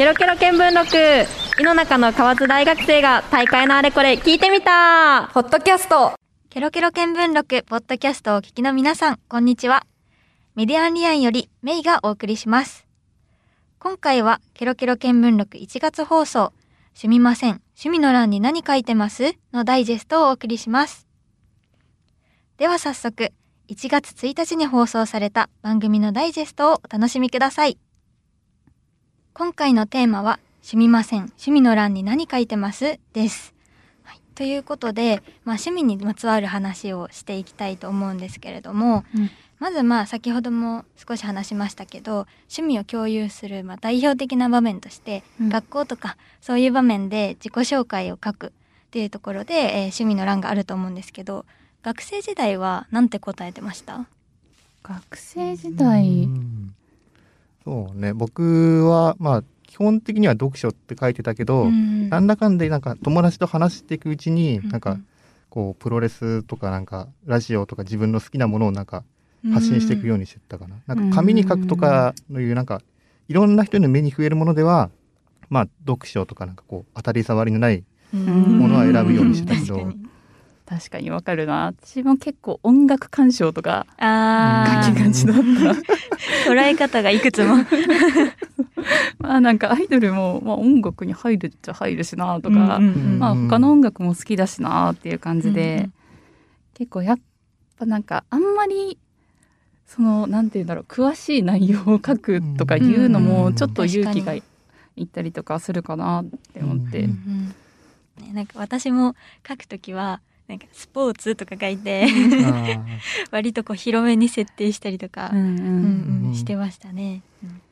ケロケロ見聞録井の中の河津大学生が大会のあれこれ聞いてみたポッドキャストケロケロ見聞録ポッドキャストをお聞きの皆さん、こんにちは。メディアンリアンよりメイがお送りします。今回はケロケロ見聞録1月放送、すみません、趣味の欄に何書いてます？のダイジェストをお送りします。では早速、1月1日に放送された番組のダイジェストをお楽しみください。今回のテーマは、すみません、趣味の欄に何書いてます？です。はい、ということで、まあ、趣味にまつわる話をしていきたいと思うんですけれども、うん。まずまあ先ほども少し話しましたけど趣味を共有するまあ代表的な場面として、うん。学校とかそういう場面で自己紹介を書くっていうところで、えー趣味の欄があると思うんですけど学生時代はなんて答えてました？学生時代、うんそうね。僕はまあ基本的には読書って書いてたけど、んなんだかんでなんか友達と話していくうちに、うんなんかこうプロレスとかなんかラジオとか自分の好きなものをなんか発信していくようにしてったかな。なんか紙に書くとかのいうなんかいろんな人の目に増えるものではまあ読書とかなんかこう当たり障りのないうん。ものは選ぶようにしてたけど確かにわかるな。私も結構音楽鑑賞とかあー。書きがちだった捉え方がいくつも。まあなんかアイドルも、まあ、音楽に入るっちゃ入るしなとか、うんうんうんまあ他の音楽も好きだしなっていう感じで、うんうん。結構やっぱなんかあんまりそのなんて言うんだろう詳しい内容を書くとかいうのうんもちょっと勇気が確いったりとかするかなって思って、うんうん。ね、なんか私も書くときはなんかスポーツとか書いて あ割とこう広めに設定したりとか、してましたね。うん。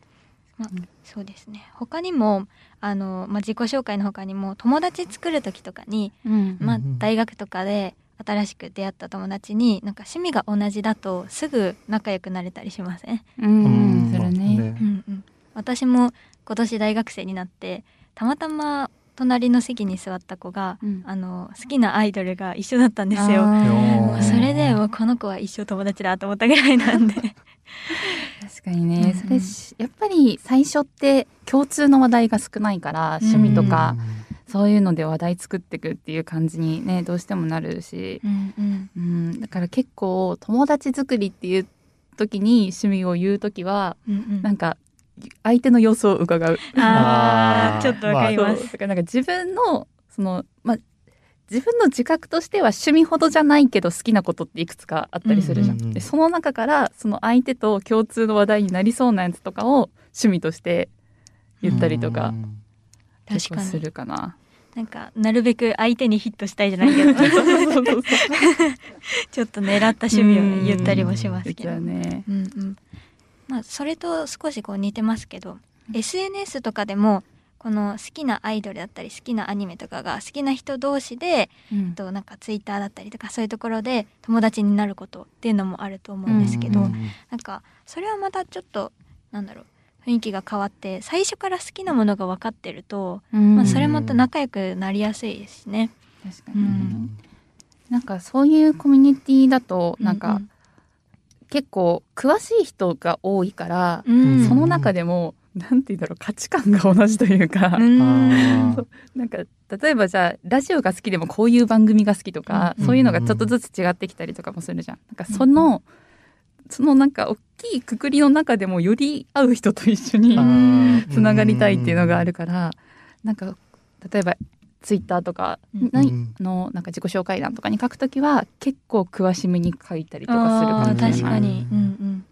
まあうん。そうですね。他にもあの、まあ、自己紹介の他にも友達作る時とかに、うん。まあ大学とかで新しく出会った友達になんか趣味が同じだとすぐ仲良くなれたりしません、うん。うん。するね。うんうん、私も今年大学生になってたまたま隣の席に座った子が、うん。あの好きなアイドルが一緒だったんですよ。それでもうこの子は一生友達だと思ったぐらいなんで。確かにね、うん。それしやっぱり最初って共通の話題が少ないから趣味とか、そういうので話題作っていくっていう感じにねどうしてもなるし、うんうん。うん、だから結構友達作りっていう時に趣味を言う時はうんうん。なんか相手の様子を伺う。あーあーちょっとわかります。なんか自分のそのまあ自分の自覚としては趣味ほどじゃないけど好きなことっていくつかあったりするじゃん。うんうんうんでその中からその相手と共通の話題になりそうなやつとかを趣味として言ったりとか確かにるかな。なんかなるべく相手にヒットしたいじゃないけどちょっと狙った趣味を言ったりもしますけど。ね。うんうん。まあそれと少しこう似てますけど、SNS とかでもこの好きなアイドルだったり好きなアニメとかが好きな人同士で、うん。となんかツイッターだったりとかそういうところで友達になることっていうのもあると思うんですけど、うんなんかそれはまたちょっとなんだろう雰囲気が変わって最初から好きなものが分かってると、うん。まあ、それまた仲良くなりやすいですしね。確かに、うんなんかそういうコミュニティだとなんかうん結構詳しい人が多いから、うん、その中でもなんて言うんだろう価値観が同じというか、なんか例えばじゃあラジオが好きでもこういう番組が好きとか、うん。そういうのがちょっとずつ違ってきたりとかもするじゃん。なんかその、そのなんか大きいくくりの中でもより会う人と一緒につながりたいっていうのがあるから、なんか例えばツイッターとかないうん。のなんか自己紹介欄とかに書くときは結構詳しめに書いたりとかするかもしれない。確かに、うん。うん、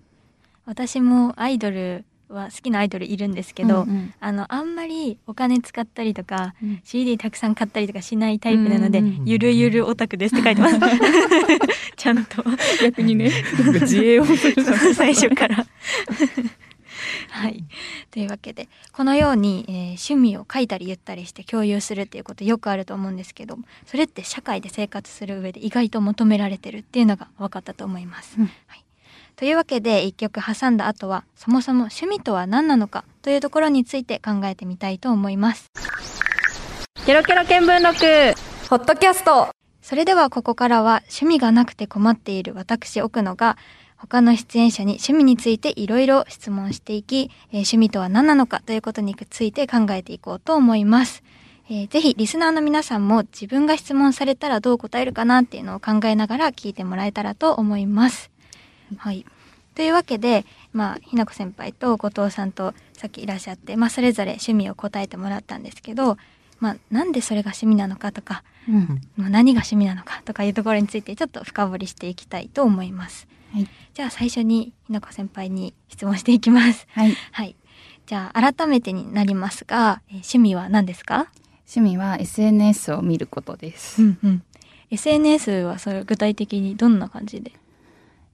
私もアイドルは好きなアイドルいるんですけど、うんうん。あのあんまりお金使ったりとか、うん。CD たくさん買ったりとかしないタイプなので、うんうんゆるゆるオタクですって書いてます。ちゃんと。逆にね。自衛をする最初からはい。というわけでこのように、えー趣味を書いたり言ったりして共有するっていうことよくあると思うんですけどそれって社会で生活する上で意外と求められてるっていうのが分かったと思います。うん。はい。というわけで一曲挟んだ後はそもそも趣味とは何なのかというところについて考えてみたいと思います。ケロケロ見聞録。ポッドキャスト。それではここからは趣味がなくて困っている私奥野が他の出演者に趣味についていろいろ質問していき、えー趣味とは何なのかということについて考えていこうと思います。えーぜひリスナーの皆さんも自分が質問されたらどう答えるかなっていうのを考えながら聞いてもらえたらと思います。はい。というわけで、まあ、ひなこ先輩と後藤さんとさっきいらっしゃって、まあ、それぞれ趣味を答えてもらったんですけど、まあ、なんでそれが趣味なのかとか、うんまあ何が趣味なのかとかいうところについてちょっと深掘りしていきたいと思います。はいじゃあ最初にひなこ先輩に質問していきます。はいはい。じゃあ改めてになりますが、えー趣味は何ですか？趣味は SNS を見ることです、んうん。SNS はそれ具体的にどんな感じで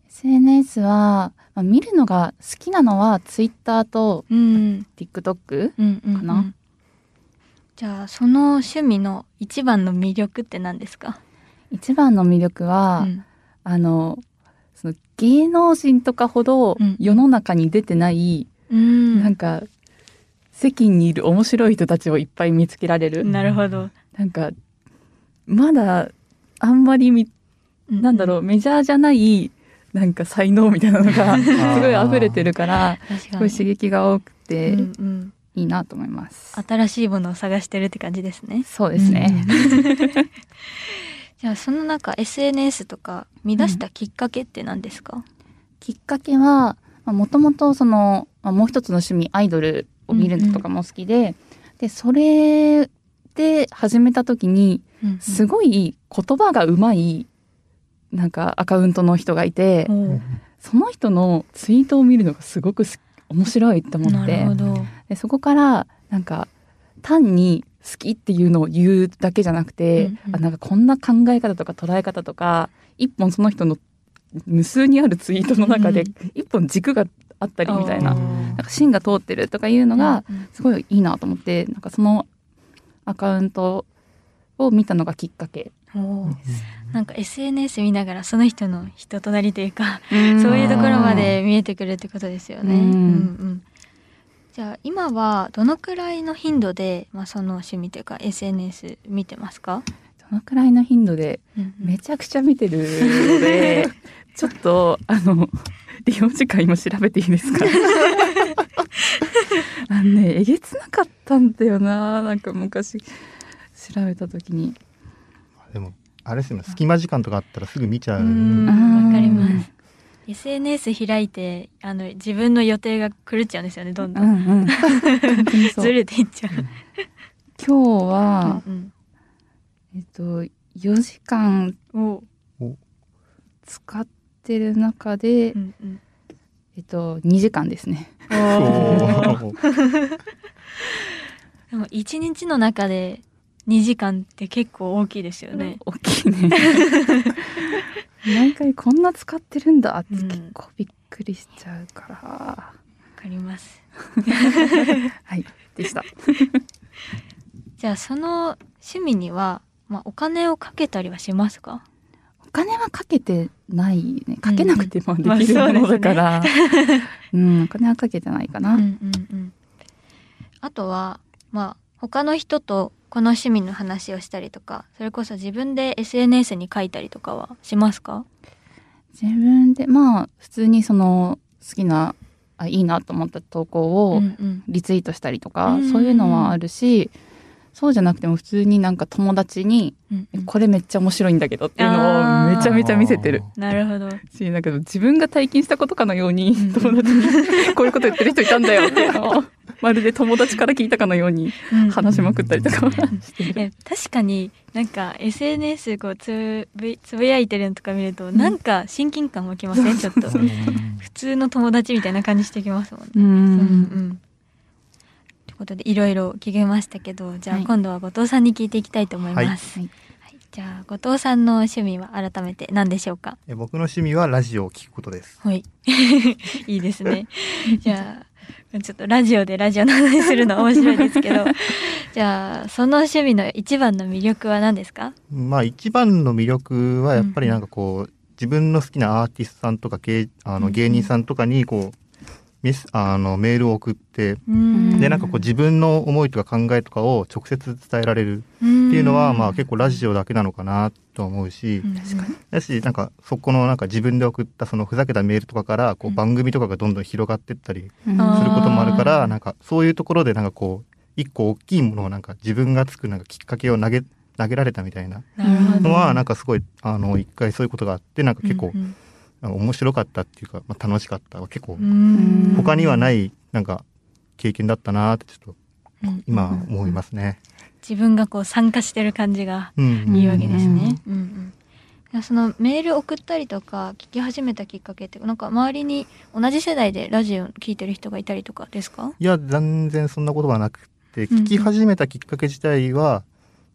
？SNS は、まあ、見るのが好きなのは Twitter とうん。TikTok うんうん、かなじゃあその趣味の一番の魅力って何ですか？一番の魅力は、うんあのその芸能人とかほどうん世の中に出てない、うんなんか世間にいる面白い人たちをいっぱい見つけられる、なるほど。なんかまだあんまりみなんだろう、メジャーじゃないなんか才能みたいなのが すごい溢れてるから。すごい刺激が多くてうんうん。いいなと思います、新しいものを探してるって感じですね。そうですね、じゃあその中 SNS とか見出したきっかけって何ですか？きっかけはもともとその、まあ、もう一つの趣味アイドルを見るのとかも好きで、でそれで始めた時にすごい言葉がうまいなんかアカウントの人がいて、おーその人のツイートを見るのがすごくす面白いと思なって。るほど。でそこからなんか単に好きっていうのを言うだけじゃなくて、うんうん。あなんかこんな考え方とか捉え方とか一本その人の無数にあるツイートの中でうん一本軸があったりみたいな,、なんか芯が通ってるとかいうのがすごいいいなと思ってなんかそのアカウントを見たのがきっかけ。なんか SNS 見ながらその人の人となりというか、そうそういうところまで見えてくるってことですよね。うん。うんうんじゃあ今はどのくらいの頻度で、まあ、その趣味というか SNS 見てますか？どのくらいの頻度でめちゃくちゃ見てるので ちょっとあの利用時間今調べていいですか？あのねえげつなかったんだよななんか昔調べた時にでもあれですよね隙間時間とかあったらすぐ見ちゃうわかります。SNS 開いてあの自分の予定が狂っちゃうんですよねどんど。うんん。うんう。ずれていっちゃう。今日は、うんえっと4時間使ってる中で、うんうん。えっと2時間ですね。でも一日の中で2時間って結構大きいですよね。大きいね毎回こんな使ってるんだってうん。結構びっくりしちゃうから、わかります。はいでした。じゃあその趣味には、まあ、お金をかけたりはしますか？お金はかけてないね。かけなくてもでまあきるものだから、うん お金はかけてないかな、うんうんうん。あとは、まあ、他の人とこの趣味の話をしたりとか、それこそ自分で SNS に書いたりとかはしますか？自分でまあ普通にその好きなあいいなと思った投稿をうんうん。リツイートしたりとか、うんそういうのはあるしそうじゃなくても普通になんか友達に、うんうん。これめっちゃ面白いんだけどっていうのをめちゃめちゃ見せてる。なるほど。しなんか自分が体験したことかのようにうん。友達にこういうこと言ってる人いたんだよっていうのをまるで友達から聞いたかのように話しまくったりとか。はしてる。え確かになんか SNS こうつぶつぶやいてるのとか見ると、なんか親近感湧きません？ちょっと。普通の友達みたいな感じしてきますもんね。ううん。んうん。ということでいろいろ聞けましたけどじゃあはい。今度は後藤さんに聞いていきたいと思います。はい。はい。じゃあ後藤さんの趣味は改めて何でしょうか？え僕の趣味はラジオを聞くことです。はい。いいですね。じゃあちょっとラジオでラジオの話するの面白いですけど。じゃあその趣味の一番の魅力は何ですか？まあ一番の魅力はやっぱりなんかこう、自分の好きなアーティストさんとか芸あうんうん。の芸人さんとかにこうメスあのメールを送ってうん。でなんかこう自分の思いとか考えとかを直接伝えられるっていうのはまあ結構ラジオだけなのかなと思うし、確かに。だしなんかそこのなんか自分で送ったそのふざけたメールとかからこううん。番組とかがどんどん広がってったりすることもあるからなんかそういうところでなんかこう一個大きいものをなんか自分がつくなんかきっかけを投げ投げられたみたいなのはなんかすごいあの一回そういうことがあってなんか結構うんなん。か面白かったっていうか、まあ、楽しかった結構うん。他にはないなんか経験だったなってちょっとうん。今思いますね。自分がこう参加してる感じがうんいいわけですね。うんそのメール送ったりとか聞き始めたきっかけってなんか周りに同じ世代でラジオ聞いてる人がいたりとかですか？いや全然そんなことはなくてうん聞き始めたきっかけ自体は、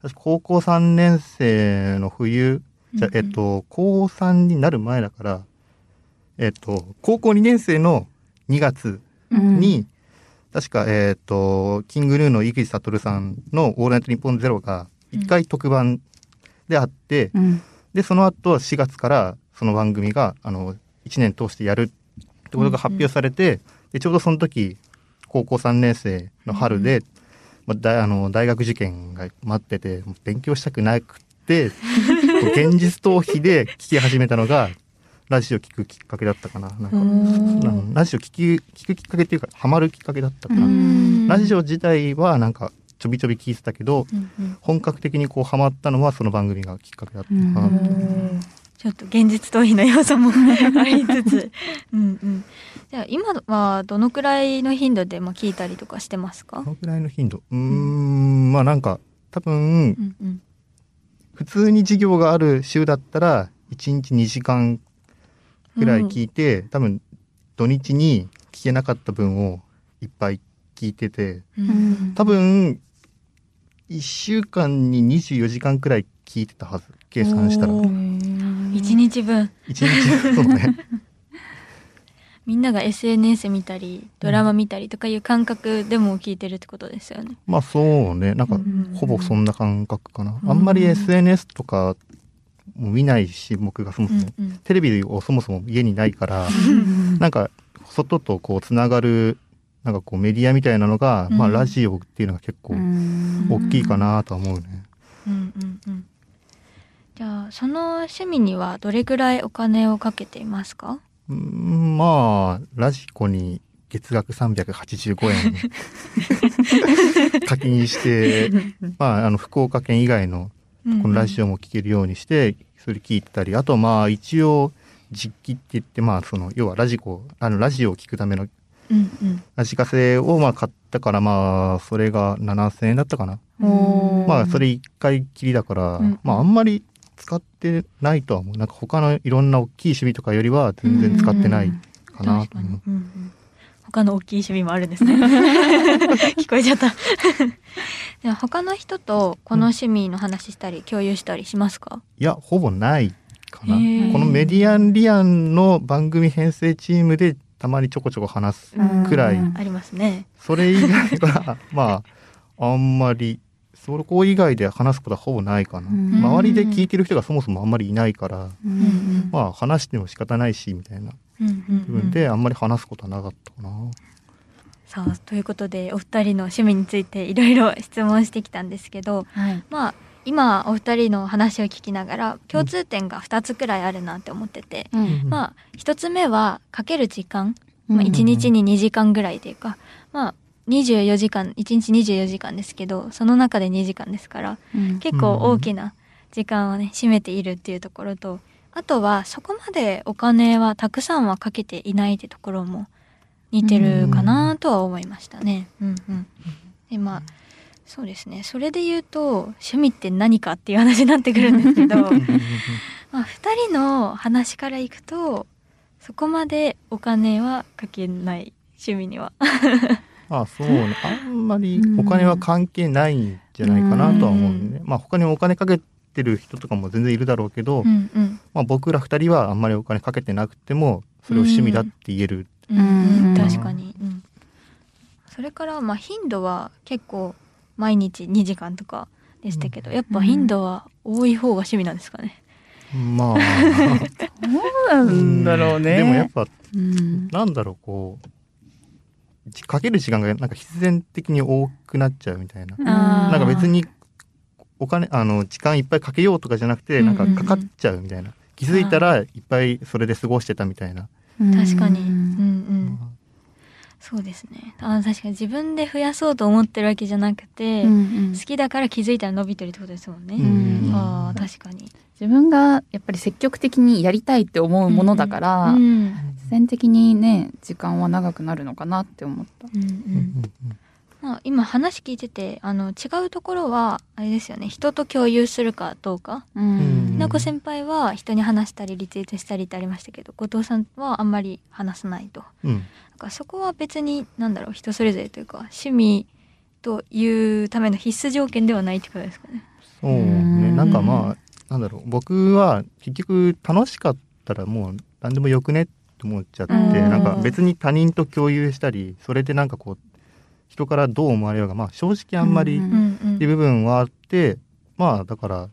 確か高校3年生の冬じゃ、うんうんえっと高3になる前だからえっと高校2年生の2月に、確かえっとキングヌーの井口悟さんの「オールナイトニッポンゼロが一回特番であって、うん。でその後4月からその番組があの1年通してやるってことが発表されて、でちょうどその時高校3年生の春で、まあ、だあの大学受験が待ってて勉強したくなくて 現実逃避で聞き始めたのがラジオ聞くきっかけだったかな。なんか、うん。ラジオ聞き聞くきっかけっていうかハマるきっかけだったかな、うん。ラジオ自体はなんかちょびちょび聞いてたけどうんうん。本格的にこうハマったのはその番組がきっかけだったかな、うん。ちょっと現実逃避の要素もありつつ、うんうん。じゃあ今はどのくらいの頻度でまあ聞いたりとかしてますか？ど？のくらいの頻度？うーん。まあなんか多分うんうん。普通に授業がある週だったら1日2時間ぐらい聞いて、多分土日に聞けなかった分をいっぱい聞いててうん。多分1週間に24時間くらい聞いてたはず計算したら。お1一日分。日そうね。みんなが SNS 見たりドラマ見たりとかいう感覚でも聞いてるってことですよね。まあそうね。なんかうん。ほぼそんな感覚かな、うん。あんまり SNS とかも見ないし僕がそもそも、うんうんテレビをそもそも家にないからなんか外とこうつながるなんかこうメディアみたいなのが、まあうんラジオっていうのが結構大きいかなとは思うね。うんうんうん。じゃあその趣味にはどれくらいお金をかけていますか？うーんまあラジコに月額385円課金して、まああの福岡県以外のこのラジオ。オも聞けるようにしてそれ聞いてたりあとまあ一応実機って言ってまあその要はラジコあのラジオを聞くためのうんうん。ラジカセをまあ買ったからまあそれが7000円だったかな。まあそれ一回きりだから、うんまああんまり使ってないとは思う。なんか他のいろんな大きい趣味とかよりは全然使ってないかなと思う。。うんうん他の大きい趣味もあるんですね。聞こえちゃった。では他の人とこの趣味の話したり共有したりしますか？いや、ほぼないかな。このメディアンリアンの番組編成チームでたまにちょこちょこ話す。くらいありますね。それ以外は、まあ、あんまり、そこ以外で話すことはほぼないかな。うん。周りで聞いてる人がそもそもあんまりいないから、まあ話しても仕方ないし、みたいな。うんうん部分であんまり話すことはなかったかな。さあということでお二人の趣味についていろいろ質問してきたんですけど、はい。まあ今お二人の話を聞きながら共通点が2つくらいあるなって思ってて、うん。まあ1つ目はかける時間、うんまあ、1日に2時間ぐらいというか、まあ24時間1日24時間ですけどその中で2時間ですからうん。結構大きな時間をね占めているっていうところとあとはそこまでお金はたくさんはかけていないってところも似てるかなとは思いましたね。うんうん、でまあそうですね。それで言うと趣味って何かっていう話になってくるんですけど まあ2人の話からいくとそこまでお金はかけない。趣味には。まあそうね。あんまりお金は関係ないんじゃないかなとは思うね。まあ他にもお金かけてる人とかも全然いるだろうけど、うんうん。まあ僕ら二人はあんまりお金かけてなくても、それを趣味だって言える。うんうん。うん。確かに、うん、それからまあ頻度は結構毎日2時間とかでしたけど、やっぱ頻度は多い方が趣味なんですかね。まあ、そうなんだろうね。でもやっぱ、うん。なんだろう、こう、じかける時間がなんか必然的に多くなっちゃうみたいな。なんか別にお金あの時間いっぱいかけようとかじゃなくてうん。なんかかかっちゃうみたいな、気づいたらいっぱいそれで過ごしてたみたいな、確かに。うんう。うんそうですね。あ確かに自分で増やそうと思ってるわけじゃなくて、ん好きだから気づいたら伸びてるってことですもんね。うんああ、確かに。自分がやっぱり積極的にやりたいって思うものだから、うんうん自然的にね時間は長くなるのかなって思った。うんうんまあ、今話聞いててあの違うところはあれですよね人と共有するかどうか。うん。ひなこ先輩は人に話したりリツイートしたりってありましたけど後藤さんはあんまり話さないと。うん。なんかそこは別になんだろう人それぞれというか趣味というための必須条件ではないってことですかね。そうね。うん。なんかまあなんだろう。僕は結局楽しかったらもう何でもよくねって思っちゃってうん。なんか別に他人と共有したりそれでなんかこう人からどう思われようがまあ正直あんまりうっうんうんていう部分はあってまあだから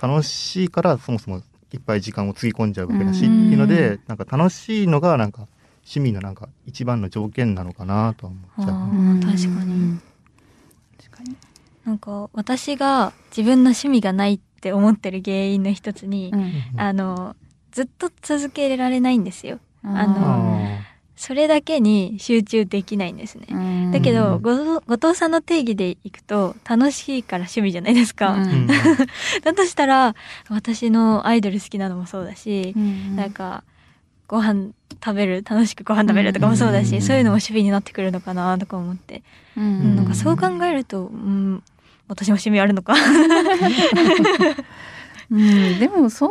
楽しいからそもそもいっぱい時間をつぎ込んじゃうわけだしってうんいうのでなんか楽しいのがなんか趣味のなんか一番の条件なのかなとは思っちゃう。確かに。確かに。なんか私が自分の趣味がないって思ってる原因の一つに、あのずっと続けられないんですよ。あのあそれだけに集中できないんですね。うん。だけど、後藤さんの定義でいくと楽しいから趣味じゃないですか。だとしたら私のアイドル好きなのもそうだし、うん。なんかご飯食べる楽しくご飯食べるとかもそうだし、うん。そういうのも趣味になってくるのかなとか思って、うん。なんかそう考えると、うん、私も趣味あるのか。うん、でもそう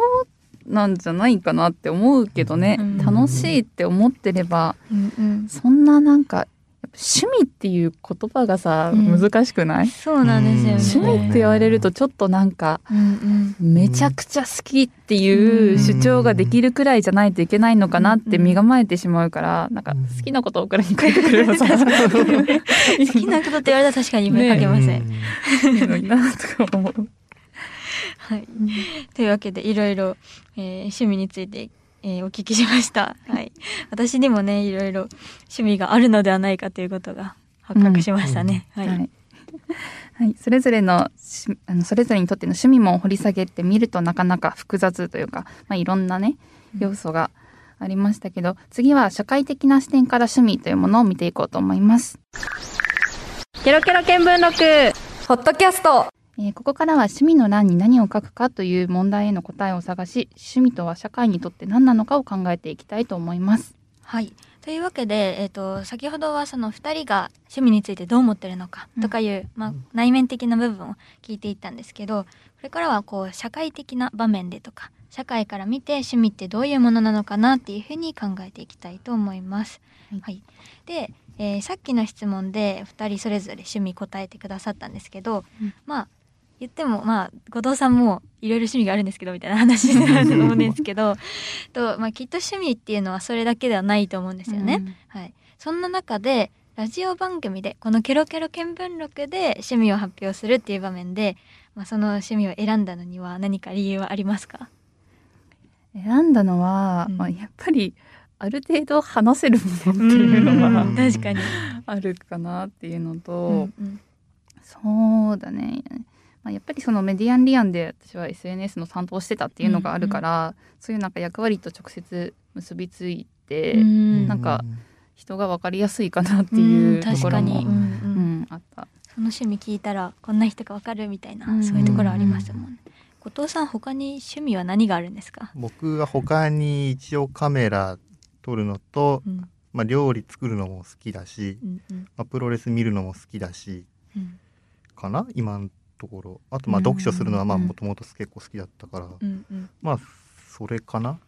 なんじゃないかなって思うけどね、うん。楽しいって思ってればうんうん。そんななんか趣味っていう言葉がさ、うん。難しくない？そうなんですよね。趣味って言われるとちょっとなんかうんめちゃくちゃ好きっていう主張ができるくらいじゃないといけないのかなって身構えてしまうからなんか好きなことを送らに書いてくれればさ。うん、好きなことって言われたら確かに今書けません。いいのになとか思う。はい、というわけでいろいろ、えー趣味について、えーお聞きしました、はい、私にもねいろいろ趣味があるのではないかということが発覚しましたね、はい、はい、はい、それぞれのしあのそれぞれにとっての趣味も掘り下げてみるとなかなか複雑というか、まあ、いろんなね要素がありましたけど、次は社会的な視点から趣味というものを見ていこうと思います。ケロケロ見聞録ホットキャストえーここからは趣味の欄に何を書くかという問題への答えを探し趣味とは社会にとって何なのかを考えていきたいと思います。はい。というわけで、えー、と先ほどはその2人が趣味についてどう思ってるのかとかいう、まあ、内面的な部分を聞いていったんですけどこれからはこう社会的な場面でとか社会から見て趣味ってどういうものなのかなっていうふうに考えていきたいと思います。はい。はい、で、えーさっきの質問で2人それぞれ趣味答えてくださったんですけど、うん。まあ言ってもまあ後藤さんもいろいろ趣味があるんですけどみたいな話になると思うんですけど と、まあ、きっと趣味っていうのはそれだけではないと思うんですよね。はい、そんな中でラジオ番組でこの「ケロケロ見聞録」で趣味を発表するっていう場面で、まあ、その趣味を選んだのには何か理由はありますか？選んだのは、うん。まあ、やっぱりある程度話せるものっていうのはうん。確かに、あるかなっていうのと、うんうん。そうだね、まあ、やっぱりそのメディアンリアンで私は SNS の担当してたっていうのがあるから、そういうなんか役割と直接結びついて、うん。なんか人が分かりやすいかなっていうと確かに、ころも、うんううんんあった。その趣味聞いたらこんな人がわかるみたいな、うん。そういうところありますもんね。後藤さん他に趣味は何があるんですか、僕は他に一応カメラ撮るのと、うん。まあ、料理作るのも好きだし、うんうん。まあ、プロレス見るのも好きだしうん。かな？今のところ。あとまあうん読書するのはもともと結構好きだったから、うんうん。まあそれかな？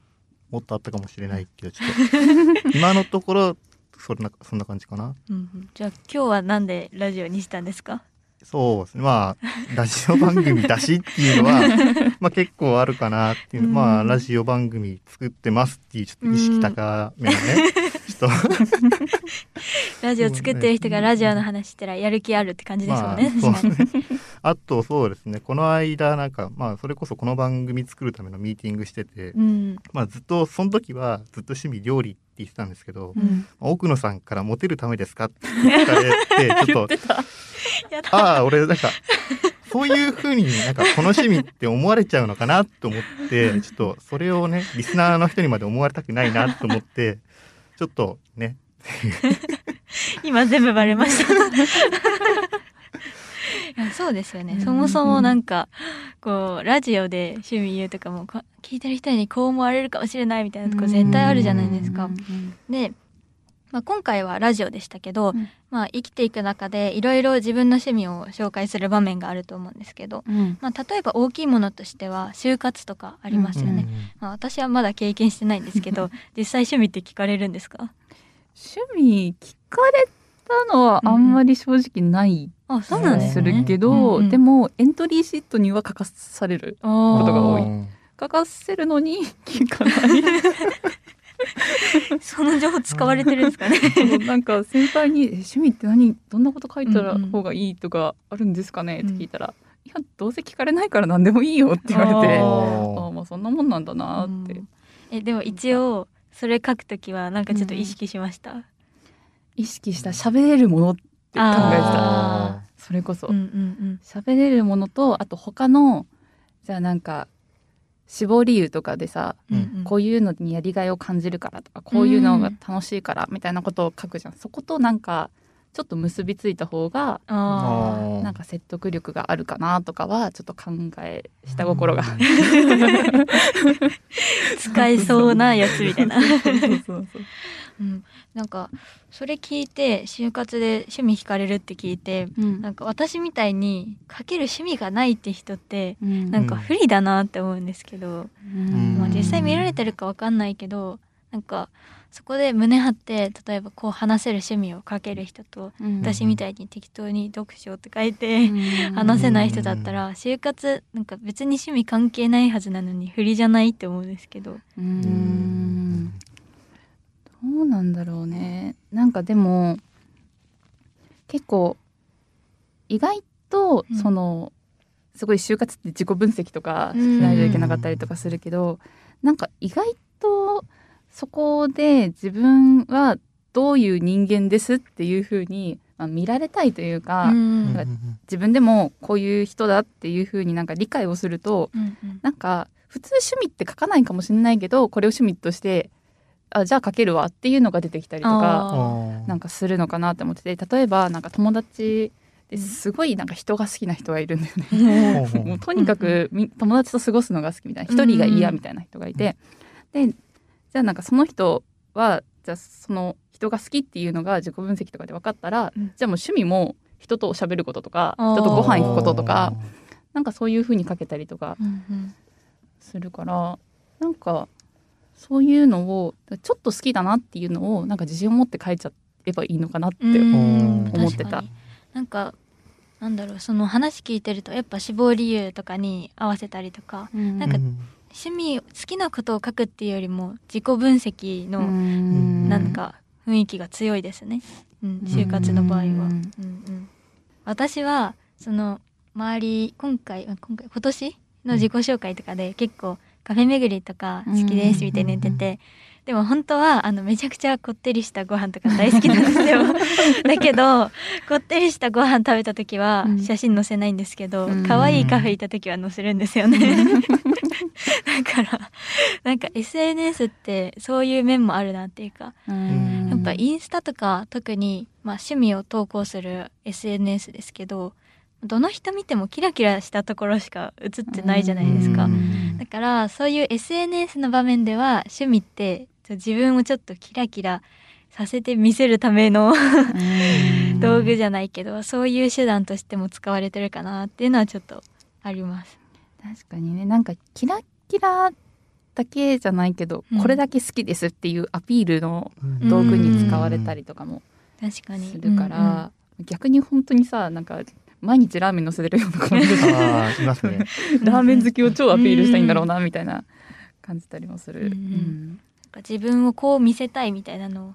もっとあったかもしれないけどちょっと。今のところそんなそんな感じかな。うんうん。じゃあ今日はなんでラジオにしたんですか？そうですね。まあラジオ番組だしっていうのは まあ結構あるかなっていう、うん。まあラジオ番組作ってますっていうちょっと意識高めのね、ちょっとラジオ作ってる人がラジオの話したらやる気あるって感じですもんね、まあ確かに。あとそうですねこの間なんかまあそれこそこの番組作るためのミーティングしてて、うん。まあずっとその時はずっと趣味料理って言ってたんですけど、うん。奥野さんからモテるためですかって聞かれて ちょっとああ俺なんかそういう風になんかこの趣味って思われちゃうのかなと思って ちょっとそれをねリスナーの人にまで思われたくないなと思ってちょっとね。今全部バレました。そうですよね、そもそもなんかこうラジオで趣味言うとかもこ聞いてる人にこう思われるかもしれないみたいなとこ絶対あるじゃないですか。で、まあ、今回はラジオでしたけど、うん。まあ、生きていく中でいろいろ自分の趣味を紹介する場面があると思うんですけど、うん。まあ、例えば大きいものとしては就活とかありますよね。まあ、私はまだ経験してないんですけど 実際趣味って聞かれるんですか？趣味聞かれたのはあんまり正直ないあそう気がなんですね。するけうんど、うん。でもエントリーシートには書かされるこことが多い。うん。書かせるのに 聞かない。その情報使われてるんですかね。なんか先輩にえ「趣味って何？どんなこと書いたらうんうん方がいいとかあるんですかね?」って聞いたら「ういやどうせ聞かれないから何でもいいよ」って言われてああまあそんなもんなんだなって、うん。えでも一応それ書くときはなんかちょっと意識しました？意識した喋れるものって考えてた。あそれこそ。うんうん喋れるものとあと他のじゃあなんか死亡理由とかでさうんううん。こういうのにやりがいを感じるからとかこういうのが楽しいからみたいなことを書くじゃん、そことなんかちょっと結びついた方があー。なんか説得力があるかなとかはちょっと考え下心が、ー 使えそうなやつみたいな。そうそうそうう。ん、なんかそれ聞いて就活で趣味惹かれるって聞いてうん。なんか私みたいに書ける趣味がないって人ってうん。なんか不利だなって思うんですけど、うん。まあ、実際見られてるかわかんないけどなんかそこで胸張って例えばこう話せる趣味を書ける人とうん。私みたいに適当に読書って書いてうん。話せない人だったら就活なんか別に趣味関係ないはずなのに不利じゃないって思うんですけど。うん。どうなんだろうね。なんかでも結構意外とうん。その、すごい就活って自己分析とかしうんないといけなかったりとかするけど、なんか意外とそこで自分はどういう人間ですっていうふうに、まあ、見られたいというか、か自分でもこういう人だっていうふうになんか理解をするとうんうん。なんか普通趣味って書かないかもしれないけどこれを趣味としてあじゃあ書けるわっていうのが出てきたりとかなんかするのかなって思ってて例えばなんか友達ですごいなんか人が好きな人がいるんだよね。もうとにかくみ友達と過ごすのが好きみたいな一人が嫌みたいな人がいて、でじゃあなんかその人はじゃあその人が好きっていうのが自己分析とかで分かったら、うん。じゃあもう趣味も人と喋ることとか人とご飯行くこととかなんかそういう風に書けたりとかうんうん。するからなんかそういうのをちょっと好きだなっていうのをなんか自信を持って書いちゃえばいいのかなって、うん。思ってた。なんかなんだろうその話聞いてるとやっぱ死亡理由とかに合わせたりとかなんか趣味好きなことを書くっていうよりも自己分析のん。なんか雰囲気が強いですね、うん、就活の場合は。ううんんうん。私はその周り今回今回今年の自己紹介とかで結構カフェ巡りとか好きですみたいに言ってて、でも本当はあのめちゃくちゃこってりしたご飯とか大好きなんですよ。だけどこってりしたご飯食べた時はうん。写真載せないんですけどうん。可愛いカフェ行った時は載せるんですよね。だからなんか SNS ってそういう面もあるなっていうかうん。やっぱインスタとか特に、まあ、趣味を投稿する SNS ですけどどの人見てもキラキラしたところしか映ってないじゃないですか。うん。だからそういう SNS の場面では趣味って自分をちょっとキラキラさせて見せるためのうん。道具じゃないけどそういう手段としても使われてるかなっていうのはちょっとあります。確かにね。なんかキラキラだけじゃないけど、うん。これだけ好きですっていうアピールのうん。道具に使われたりとかも確かに。するから、逆に本当にさなんか毎日ラーメン乗せてるような子もいるじゃんああいますね。ラーメン好きを超アピールしたいんだろうなみたいな感じたりもする。うんか自分をこう見せたいみたいなのを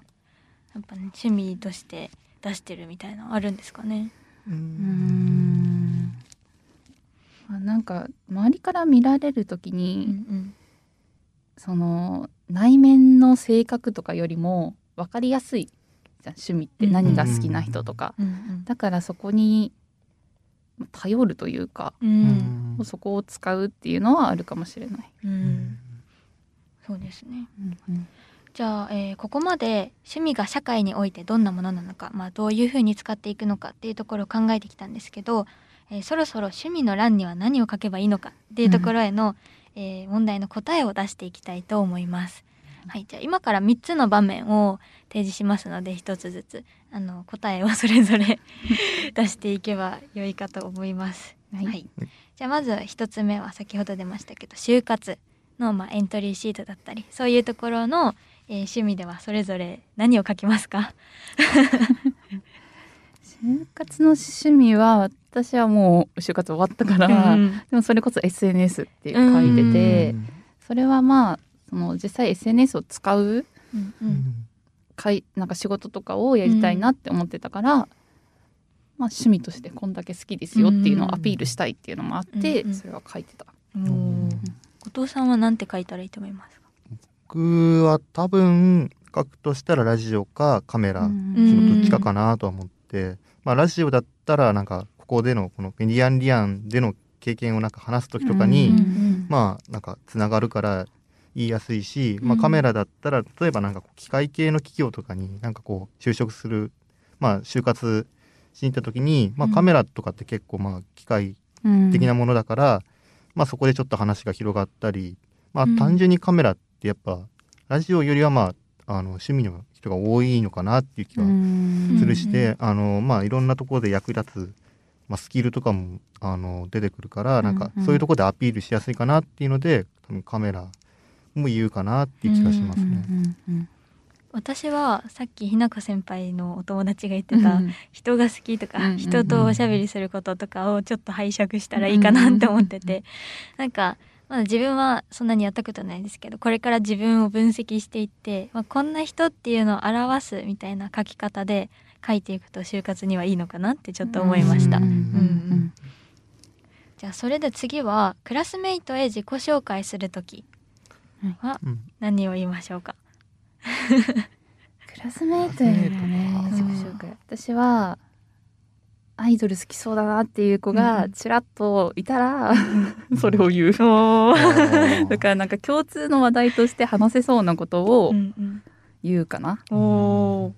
やっぱ、ね、趣味として出してるみたいなのあるんですかね。ううん。なんか周りから見られる時うんに、うん。その内面の性格とかよりも分かりやすいじゃん趣味って。何が好きな人とか、うんだからそこに頼るというか、うん。そこを使うっていうのはあるかもしれない。うんそうですね。じゃあ、えーここまで趣味が社会においてどんなものなのか、まあ、どういうふうに使っていくのかっていうところを考えてきたんですけど、えーそろそろ趣味の欄には何を書けばいいのかっていうところへの、えー問題の答えを出していきたいと思います。はい、じゃあ今から3つの場面を提示しますので1つずつあの答えを それぞれ 出していけば良いかと思います。はい。はい、じゃあまず1つ目は先ほど出ましたけど就活の、まあ、エントリーシートだったりそういうところの、えー趣味ではそれぞれ何を書きますか？就活の趣味は私はもう就活終わったから、うんでもそれこそ SNS っていう書いてて、それはまあその実際 SNS を使ううんううん。んかいなんか仕事とかをやりたいなって思ってたから、まあ趣味としてこんだけ好きですよっていうのをアピールしたいっていうのもあって、うんうん。それは書いてた。後藤さんは何て書いたらいいと思いますか？僕は多分書くとしたらラジオかカメラ、うんそのどっちかかなとは思って、まあラジオだったらなんかここでのこのメディアンリアンでの経験をなんか話す時とかに、うんまあなんかつながるから言いやすいし、まあ、うんカメラだったら例えばなんか機械系の企業とかになんかこう就職するまあ就活しに行った時に、まあ、うん。カメラとかって結構まあ機械うん的なものだから、まあそこでちょっと話が広がったり、まあうん。単純にカメラってやっぱラジオよりはまああの趣味の人が多いのかなっていう気はうん。するしうん。で、あのまあいろんなところで役立つ、まあ、スキルとかもあの出てくるから、なんかうん。うんそういうところでアピールしやすいかなっていうので多分カメラも言うかなっていう気がしますうんね。うん私はさっきひなこ先輩のお友達が言ってうんた人が好きとか、人とおしゃべりすることとかをちょっと拝借したらいいかなって思ってて、なんかまだ自分はそんなにやったことないですけどこれから自分を分析していって、まあ、こんな人っていうのを表すみたいな書き方で書いていくと就活にはいいのかなってちょっと思いました。じゃあそれで次はクラスメイトへ自己紹介する時はうん。何を言いましょうか、クラスメイトやね自己紹介私はアイドル好きそうだなっていう子がちらっといたら、それを言う。だからなんか共通の話題として話せそうなことをうんうん言うかな。おお。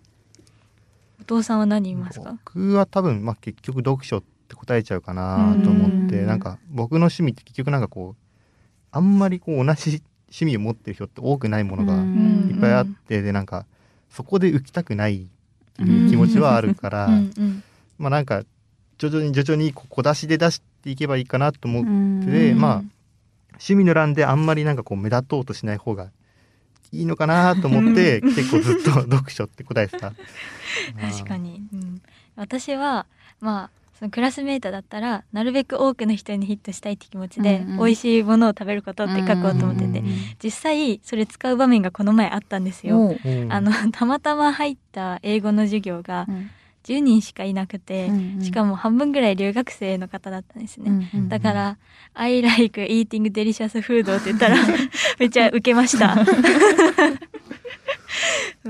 お父さんは何言いますか？僕は多分、まあ、結局読書って答えちゃうかなと思って、うんなんか僕の趣味って結局なんかこうあんまりこう同じ趣味を持ってる人って多くないものがうん。いっぱいあって、でなんかそこで浮きたくないっていう気持ちはあるから、まあなんか徐々に徐々に小出しで出していけばいいかなと思って、うん。でまあうん趣味の欄であんまりなんかこう目立とうとしない方がいいのかなと思って 結構ずっと読書って答えてた。確かに、うん、私はまあそのクラスメートだったらなるべく多くの人にヒットしたいって気持ちで、うんうん。美味しいものを食べることって書こうと思ってて、うん実際それ使う場面がこの前あったんですよ。あのたまたま入った英語の授業がうん。10人しかいなくて、うんしかも半分ぐらい留学生の方だったんですね。うんうんだから、I like eating delicious food って言ったら、めっちゃウケました。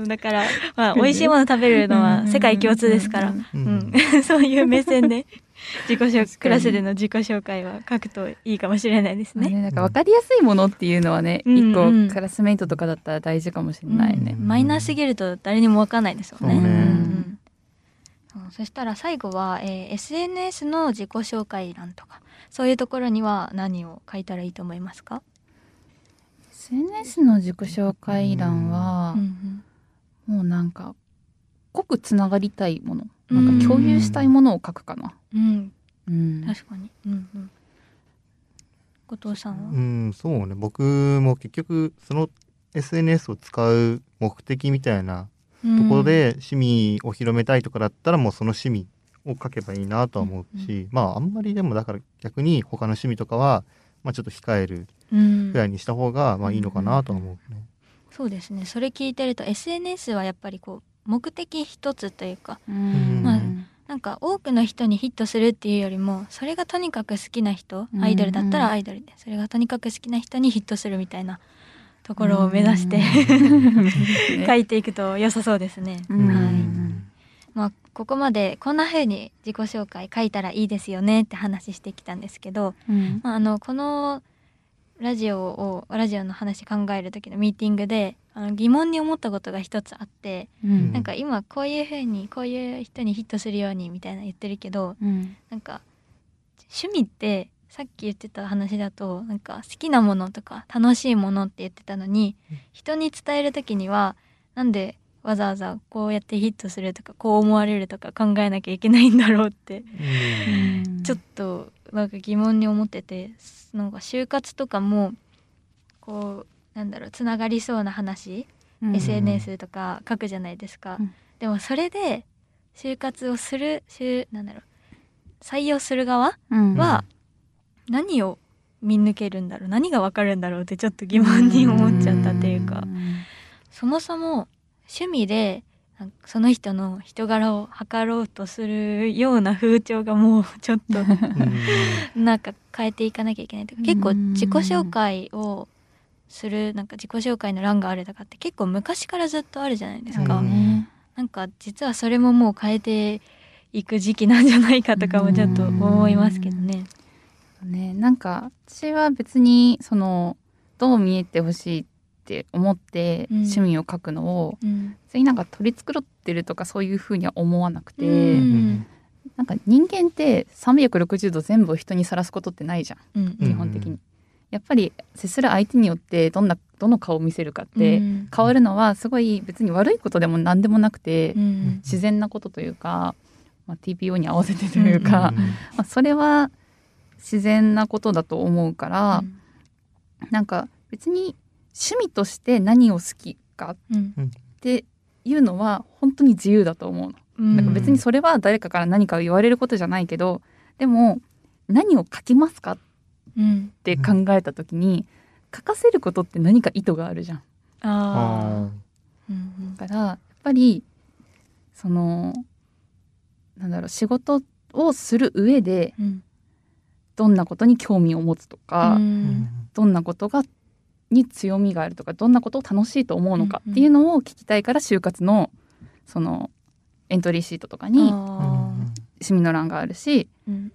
だから、まあ、美味しいもの食べるのは世界共通ですから、そういう目線で 自己紹クラスでの自己紹介は書くといいかもしれないですね。まあね、なんか分かりやすいものっていうのはね、うん一個うんクラスメイトとかだったら大事かもしれないね。うんマイナーすぎると誰にもわかんないですもんね。そしたら最後は、えー SNS の自己紹介欄とかそういうところには何を書いたらいいと思いますか、SNS の自己紹介欄はう、んもうなんか濃くつながりたいもの、うんなんか共有したいものを書くかな。うん、うん。確かに、うんうん、後藤さんは、うん、そうね。僕も結局、その SNS を使う目的みたいなところで趣味を広めたいとかだったら、もうその趣味を書けばいいなとは思うし、まあ、あんまりでもだから逆に他の趣味とかは、まあちょっと控えるうん。ぐらいにした方が、まあいいのかなとは思うね。そうですね。それ聞いてると SNS はやっぱりこう目的一つというかうん。まあなんか多くの人にヒットするっていうよりもそれがとにかく好きな人アイドルだったらアイドルでそれがとにかく好きな人にヒットするみたいなところを目指してう ん書いていくと良さそうですね。うん。はい。まあここまでこんな風に自己紹介書いたらいいですよねって話してきたんですけど、うん。まあ、あのこのラジオをラジオの話考える時のミーティングであの疑問に思ったことが一つあって、うん。なんか今こういう風にこういう人にヒットするようにみたいな言ってるけどうん。なんか趣味ってさっき言ってた話だとなんか好きなものとか楽しいものって言ってたのに人に伝える時にはなんでわざわざこうやってヒットするとかこう思われるとか考えなきゃいけないんだろうって。うん。ちょっとなんか疑問に思っててなんか就活とかもこうなんだろうつながりそうな話、うん。SNS とか書くじゃないですか、うん。でもそれで就活をする就なんだろう採用する側うん。は何を見抜けるんだろう何がわかるんだろうってちょっと疑問に思っちゃったっていうか。そもそも趣味でその人の人柄を測ろうとするような風潮がもうちょっとなんか変えていかなきゃいけないとか結構うん自己紹介をするなんか自己紹介の欄があるとかって結構昔からずっとあるじゃないですか、ね。なんか実はそれももう変えていく時期なんじゃないかとかもちょっと思いますけどね。ね。なんか私は別にそのどう見えてほしいって思ってうん。趣味を書くのを、うん。別になんか取り繕ってるとかそういうふうには思わなくて、うん。なんか人間って360度全部を人にさらすことってないじゃんうん。基本的に、やっぱり接する相手によってどんなどの顔を見せるかってうん。変わるのはすごい別に悪いことでも何でもなくて、うん。自然なことというか、まあ、TPO に合わせてというか、うん。まあ、それは自然なことだと思うから、なんか別に趣味として何を好きかうん。っていうのは本当に自由だと思うの。うん。なんか別にそれは誰かから何かを言われることじゃないけどでも何を書きますかっうんて考えた時に書かせることって何か意図があるじゃん。あー。うんだからやっぱりそのなんだろう仕事をする上でうん。どんなことに興味を持つとか、うん。どんなことがに強みがあるとかどんなことを楽しいと思うのかっていうのを聞きたいから就活のそのエントリーシートとかに趣味の欄があるし、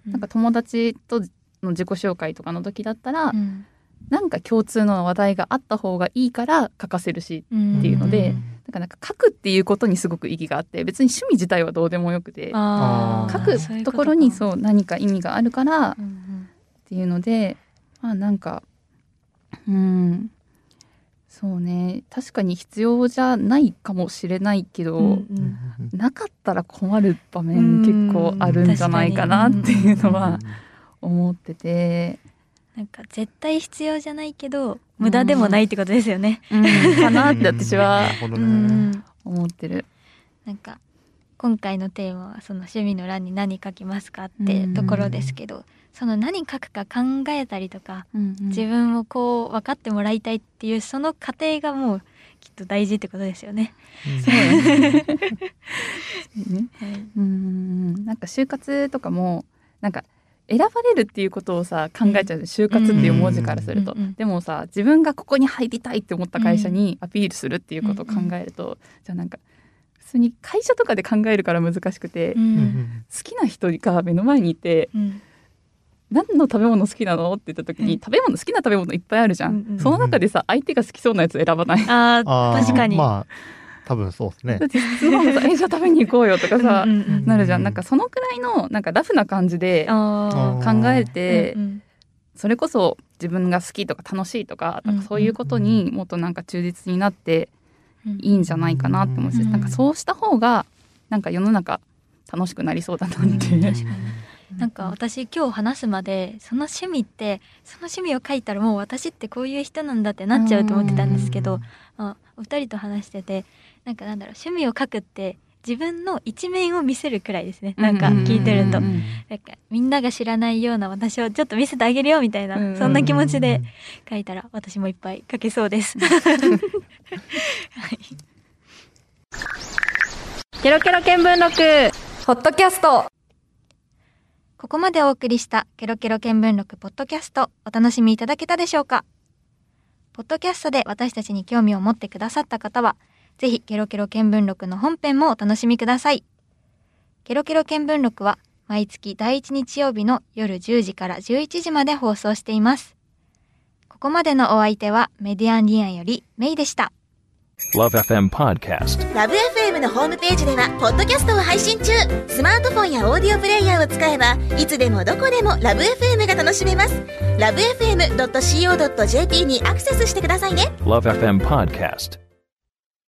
なんか友達との自己紹介とかの時だったら、うん。なんか共通の話題があった方がいいから書かせるしうんっていうのでだからなんか書くっていうことにすごく意義があって別に趣味自体はどうでもよくて書くところにそう何か意味があるからっていうのでまあなんかうん。そうね。確かに必要じゃないかもしれないけど、うんうん。なかったら困る場面結構あるんじゃないかなっていうのは思ってて、なんか絶対必要じゃないけど無駄でもないってことですよね。うん。かなって私は思ってる。なんか今回のテーマはその趣味の欄に何書きますかってところですけど、その何書くか考えたりとか、自分をこう分かってもらいたいっていうその過程がもうきっと大事ってことですよね。ね。うん。なんか就活とかもなんか選ばれるっていうことをさ考えちゃう、就活っていう文字からすると、うんうんうんでもさ自分がここに入りたいって思った会社にアピールするっていうことを考えると、じゃあなんか普通に会社とかで考えるから難しくて、う好んきな人が目の前にいてうん。何の食べ物好きなのって言った時に、うん。食べ物好きな食べ物いっぱいあるじゃん、うんうんその中でさ相手が好きそうなやつ選ばない。あーあー確かに。まあ多分そうですね。だって質問さ「えじゃあ食べに行こうよ」とかさ、うんうんうんなるじゃん。なんかそのくらいのなんかラフな感じで考えーて、うんうん。それこそ自分が好きとか楽しいとかうんなんかそういうことにもっとなんか忠実になっていいんじゃないかなって思うし、うんなんかそうした方がなんか世の中楽しくなりそうだなって、う。ん確かになんか私今日話すまでその趣味ってその趣味を書いたらもう私ってこういう人なんだってなっちゃうと思ってたんですけど、まあ、お二人と話しててなんかなんだろう趣味を書くって自分の一面を見せるくらいですね。なんか聞いてると、うん。なんかみんなが知らないような私をちょっと見せてあげるよみたいな、うんそんな気持ちで書いたら私もいっぱい書けそうです。ケロケロ見聞録。ポッドキャスト。ここまでお送りしたケロケロ見聞録ポッドキャストお楽しみいただけたでしょうか？ポッドキャストで私たちに興味を持ってくださった方は、ぜひケロケロ見聞録の本編もお楽しみください。ケロケロ見聞録は毎月第1日曜日の夜10時から11時まで放送しています。ここまでのお相手はメディアンリアンよりメイでした。Love FM Podcast. ラブ f m のホームページではポッドキャストを配信中スマートフォンやオーディオプレイヤーを使えばいつでもどこでもラブ f m が楽しめますラブ FM.co.jp にアクセスしてくださいね Love FM Podcast.